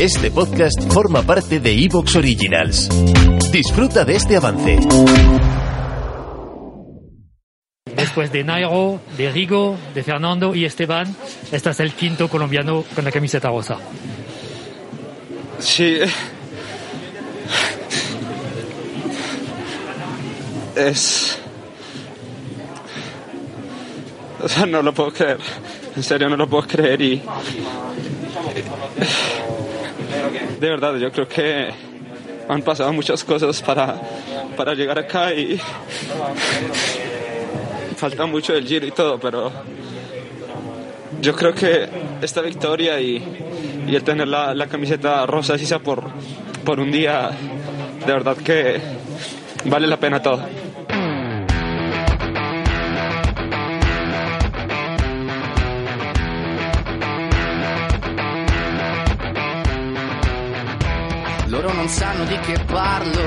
Este podcast forma parte de Evox Originals. Disfruta de este avance. Después de Nairo, de Rigo, de Fernando y Esteban, este es el quinto colombiano con la camiseta rosa. Sí. Es... O sea, no lo puedo creer. En serio, no lo puedo creer y... De verdad, yo creo que han pasado muchas cosas para, para llegar acá y falta mucho del giro y todo, pero yo creo que esta victoria y, y el tener la, la, camiseta rosa, así sea por, por un día, de verdad que vale la pena todo. Non sanno di che parlo,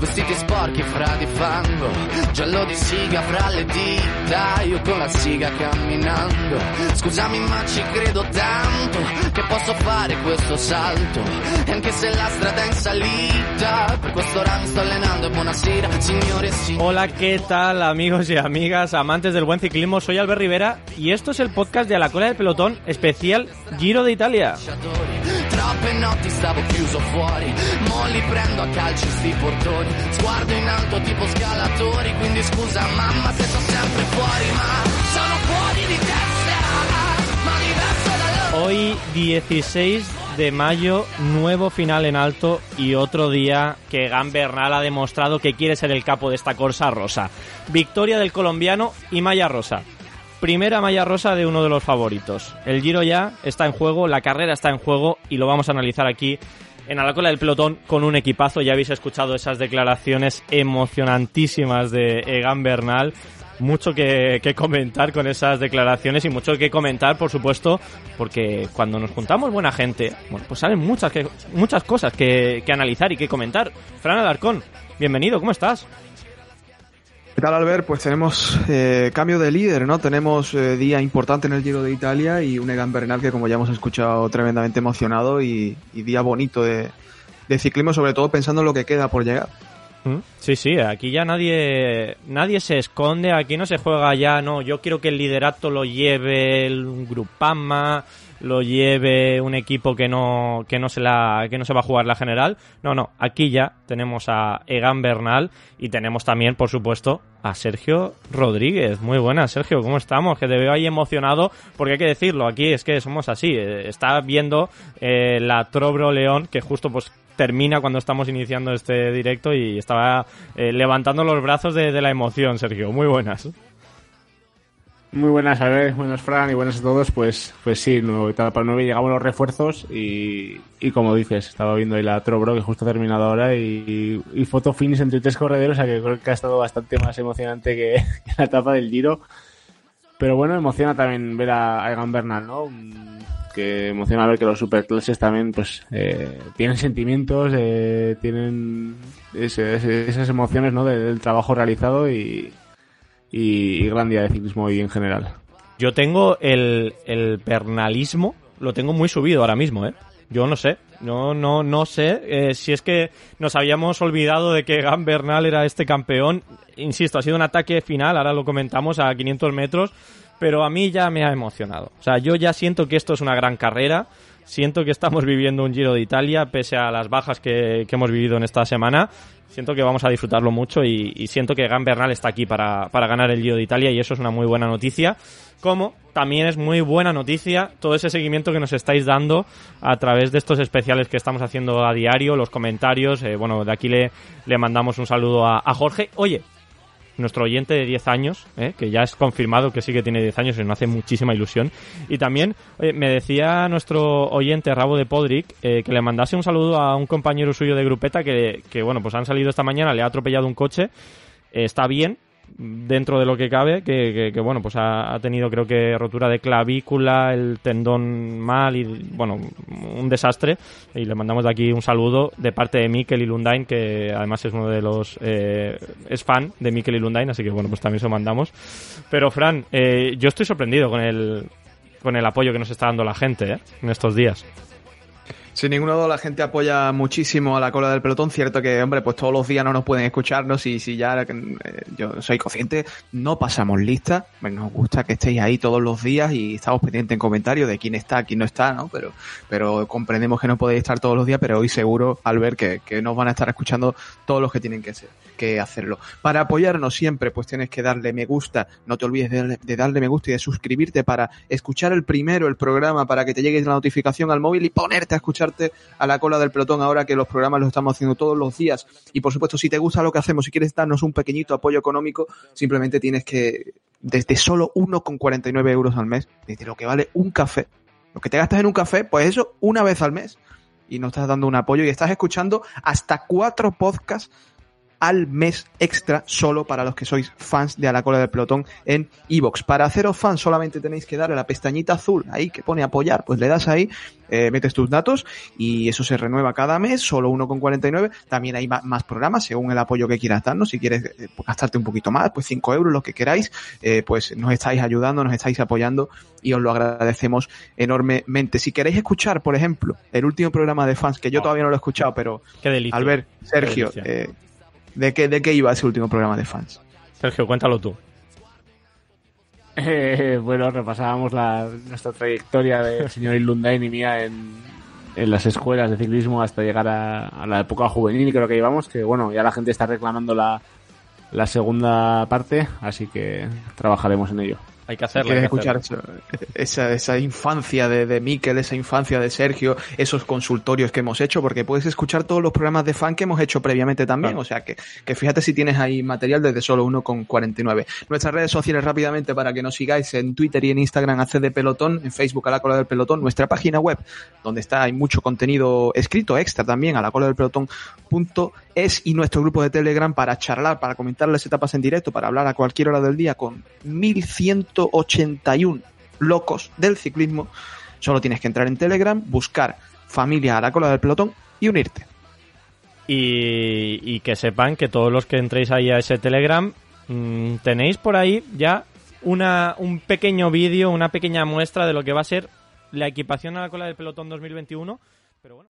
vestiti sporchi fra di fango, giallo di siga fra le dita, io con la siga camminando. Scusami ma ci credo tanto che posso fare questo salto, e anche se la strada è in salita, per questo ora mi sto allenando e buonasera signore e signori. Hola, ¿qué tal amigos y amigas, amantes del buen ciclismo? Soy Albert Rivera y esto es el podcast de A la cola del pelotón especial Giro de Italia. In alto. Hoy 16 de mayo, nuevo final en alto y otro día que Egan Bernal ha demostrado que quiere ser el capo de esta corsa rosa. Victoria del colombiano y malla rosa. Primera malla rosa de uno de los favoritos. El giro ya está en juego, la carrera está en juego y lo vamos a analizar aquí en a la cola del pelotón con un equipazo. Ya habéis escuchado esas declaraciones emocionantísimas de Egan Bernal. Mucho que, comentar con esas declaraciones y mucho que comentar, por supuesto, porque cuando nos juntamos buena gente, bueno, pues salen muchas, que, muchas cosas que, que analizar y que comentar. Fran Alarcón, bienvenido, ¿cómo estás? ¿Qué tal, Albert? Pues tenemos eh, cambio de líder, ¿no? Tenemos eh, día importante en el Giro de Italia y un Egan Bernal que, como ya hemos escuchado, tremendamente emocionado y, día bonito de, de, ciclismo, sobre todo pensando en lo que queda por llegar. Sí, sí, aquí ya nadie nadie se esconde, aquí no se juega ya, no, yo quiero que el liderato lo lleve el Grupama, lo lleve un equipo que no que no se la que no se va a jugar la general. No, no, aquí ya tenemos a Egan Bernal y tenemos también, por supuesto, a Sergio Rodríguez. Muy buenas, Sergio, ¿cómo estamos? Que te veo ahí emocionado, porque hay que decirlo, aquí es que somos así. Está viendo eh, la Trobro León, que justo pues termina cuando estamos iniciando este directo y estaba eh, levantando los brazos de, la emoción, Sergio. Muy buenas. Muy buenas, a ver, buenas Fran y buenas a todos. Pues, pues sí, nuevo etapa 9 llegamos los refuerzos y, como dices, estaba viendo ahí la Trobro que justo ha terminado ahora y, y foto finish entre tres corredores, o sea que creo que ha estado bastante más emocionante que la etapa del Giro. Pero bueno, emociona también ver a Egan Bernal, ¿no? Que emociona ver que los superclases también pues eh, tienen sentimientos, eh, tienen esas emociones ¿no? del, trabajo realizado y, y, y gran día de ciclismo hoy en general. Yo tengo el, el pernalismo, lo tengo muy subido ahora mismo, ¿eh? Yo no sé, no, no, no sé eh, si es que nos habíamos olvidado de que Gan Bernal era este campeón. Insisto, ha sido un ataque final, ahora lo comentamos a 500 metros, pero a mí ya me ha emocionado. O sea, yo ya siento que esto es una gran carrera, siento que estamos viviendo un Giro de Italia, pese a las bajas que, que hemos vivido en esta semana. Siento que vamos a disfrutarlo mucho y, siento que Gan Bernal está aquí para, para ganar el Giro de Italia y eso es una muy buena noticia. Como también es muy buena noticia todo ese seguimiento que nos estáis dando a través de estos especiales que estamos haciendo a diario, los comentarios. Eh, bueno, de aquí le, le mandamos un saludo a Jorge. Oye, nuestro oyente de 10 años, ¿eh? que ya es confirmado que sí que tiene 10 años y nos hace muchísima ilusión. Y también me decía nuestro oyente Rabo de Podrick que le mandase un saludo a un compañero suyo de grupeta que, que, bueno, pues han salido esta mañana, le ha atropellado un coche, está bien, dentro de lo que cabe, que, bueno, pues ha, tenido creo que rotura de clavícula, el tendón mal y bueno, un desastre. Y le mandamos de aquí un saludo de parte de Mikel y Lundain, que además es uno de los, eh, es fan de Mikel y Lundain, así que bueno, pues también se lo mandamos. Pero Fran, eh, yo estoy sorprendido con el, con el apoyo que nos está dando la gente eh, en estos días. Sin ningún duda la gente apoya muchísimo a la cola del pelotón. Cierto que, hombre, pues todos los días no nos pueden escucharnos y si ya eh, yo soy consciente, no pasamos lista. Nos gusta que estéis ahí todos los días y estamos pendientes en comentarios de quién está, quién no está, ¿no? Pero, pero comprendemos que no podéis estar todos los días, pero hoy seguro, al ver que, que nos van a estar escuchando todos los que tienen que, ser, que hacerlo. Para apoyarnos siempre, pues tienes que darle me gusta. No te olvides de, de darle me gusta y de suscribirte para escuchar el primero, el programa, para que te llegue la notificación al móvil y ponerte a escuchar a la cola del pelotón ahora que los programas los estamos haciendo todos los días. Y por supuesto, si te gusta lo que hacemos, si quieres darnos un pequeñito apoyo económico, simplemente tienes que, desde solo 1,49 euros al mes, desde lo que vale un café, lo que te gastas en un café, pues eso, una vez al mes. Y nos estás dando un apoyo y estás escuchando hasta cuatro podcasts al mes extra solo para los que sois fans de A la cola del pelotón en Evox. Para haceros fans solamente tenéis que darle la pestañita azul ahí que pone apoyar, pues le das ahí, eh, metes tus datos y eso se renueva cada mes, solo 1,49. También hay más programas según el apoyo que quieras darnos. Si quieres eh, gastarte un poquito más, pues 5 euros, lo que queráis, eh, pues nos estáis ayudando, nos estáis apoyando y os lo agradecemos enormemente. Si queréis escuchar, por ejemplo, el último programa de fans, que yo todavía no lo he escuchado, pero al ver, Sergio, ¿De qué, ¿De qué iba ese último programa de fans? Sergio, cuéntalo tú. Eh, bueno, repasábamos la, nuestra trayectoria del señor Ilundain y mía en, en las escuelas de ciclismo hasta llegar a, la época juvenil, creo que llevamos, que bueno, ya la gente está reclamando la, la segunda parte, así que trabajaremos en ello. Hay que hacerlo. Quieres escuchar esa, esa, infancia de, de Miquel, esa infancia de Sergio, esos consultorios que hemos hecho, porque puedes escuchar todos los programas de fan que hemos hecho previamente también. O sea que, que fíjate si tienes ahí material desde solo uno con 49. Nuestras redes sociales rápidamente para que nos sigáis en Twitter y en Instagram a de Pelotón, en Facebook a la cola del pelotón, nuestra página web, donde está, hay mucho contenido escrito extra también a la cola del pelotón punto es y nuestro grupo de Telegram para charlar, para comentar las etapas en directo, para hablar a cualquier hora del día con 1181 locos del ciclismo. Solo tienes que entrar en Telegram, buscar familia a la cola del pelotón y unirte. Y, que sepan que todos los que entréis ahí a ese Telegram mm, tenéis por ahí ya una, un pequeño vídeo, una pequeña muestra de lo que va a ser la equipación a la cola del pelotón 2021. Pero bueno.